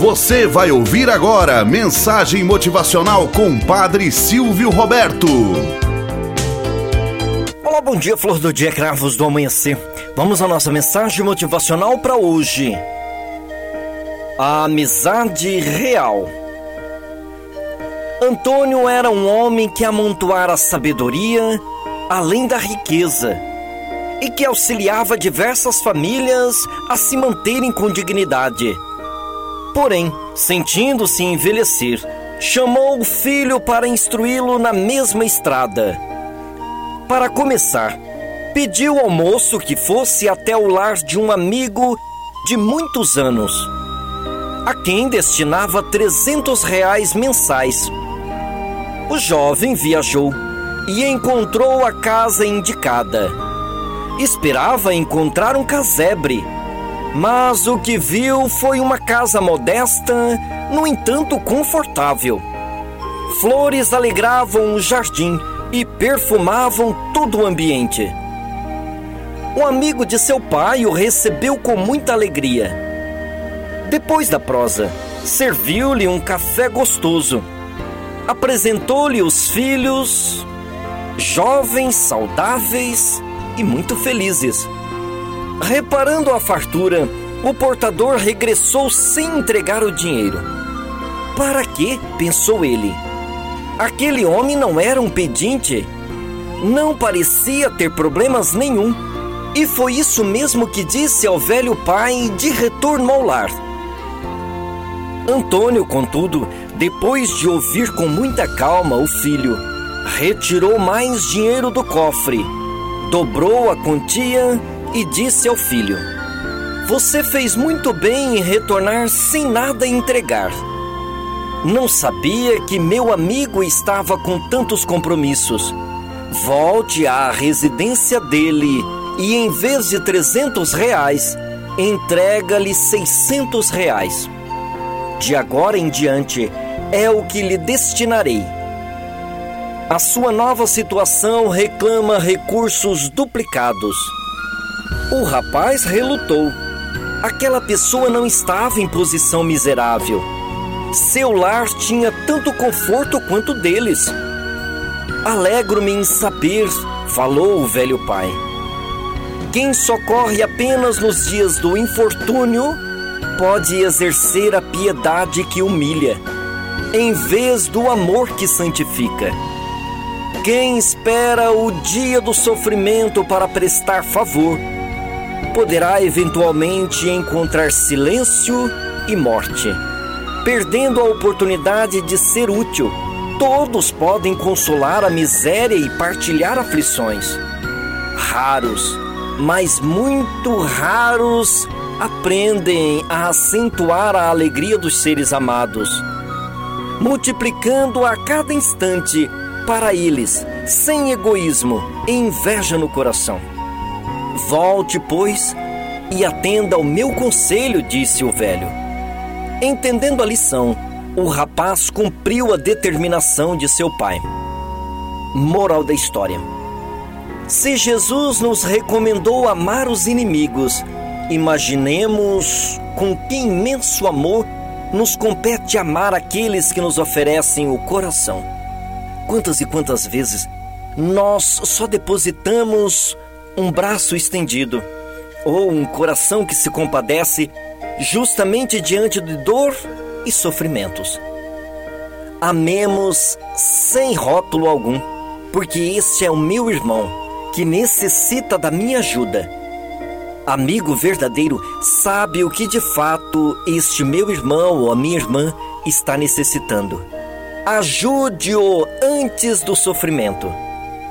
Você vai ouvir agora mensagem motivacional com Padre Silvio Roberto. Olá, bom dia, flor do dia, cravos do amanhecer. Vamos à nossa mensagem motivacional para hoje. A amizade real. Antônio era um homem que amontoara sabedoria além da riqueza e que auxiliava diversas famílias a se manterem com dignidade. Porém, sentindo-se envelhecer, chamou o filho para instruí-lo na mesma estrada. Para começar, pediu ao moço que fosse até o lar de um amigo de muitos anos, a quem destinava 300 reais mensais. O jovem viajou e encontrou a casa indicada. Esperava encontrar um casebre mas o que viu foi uma casa modesta, no entanto confortável. Flores alegravam o jardim e perfumavam todo o ambiente. Um amigo de seu pai o recebeu com muita alegria. Depois da prosa, serviu-lhe um café gostoso. Apresentou-lhe os filhos, jovens, saudáveis e muito felizes. Reparando a fartura, o portador regressou sem entregar o dinheiro. Para quê? pensou ele. Aquele homem não era um pedinte. Não parecia ter problemas nenhum. E foi isso mesmo que disse ao velho pai de retorno ao lar. Antônio, contudo, depois de ouvir com muita calma o filho, retirou mais dinheiro do cofre, dobrou a quantia e disse ao filho: Você fez muito bem em retornar sem nada entregar. Não sabia que meu amigo estava com tantos compromissos. Volte à residência dele e, em vez de 300 reais, entrega-lhe 600 reais. De agora em diante, é o que lhe destinarei. A sua nova situação reclama recursos duplicados. O rapaz relutou. Aquela pessoa não estava em posição miserável. Seu lar tinha tanto conforto quanto deles. Alegro-me em saber, falou o velho pai. Quem socorre apenas nos dias do infortúnio pode exercer a piedade que humilha, em vez do amor que santifica. Quem espera o dia do sofrimento para prestar favor, poderá eventualmente encontrar silêncio e morte, perdendo a oportunidade de ser útil. Todos podem consolar a miséria e partilhar aflições. Raros, mas muito raros, aprendem a acentuar a alegria dos seres amados, multiplicando a cada instante para eles, sem egoísmo e inveja no coração. Volte, pois, e atenda ao meu conselho, disse o velho. Entendendo a lição, o rapaz cumpriu a determinação de seu pai. Moral da história: Se Jesus nos recomendou amar os inimigos, imaginemos com que imenso amor nos compete amar aqueles que nos oferecem o coração. Quantas e quantas vezes nós só depositamos um braço estendido ou um coração que se compadece justamente diante de dor e sofrimentos. Amemos sem rótulo algum, porque este é o meu irmão que necessita da minha ajuda. Amigo verdadeiro sabe o que de fato este meu irmão ou a minha irmã está necessitando. Ajude-o antes do sofrimento.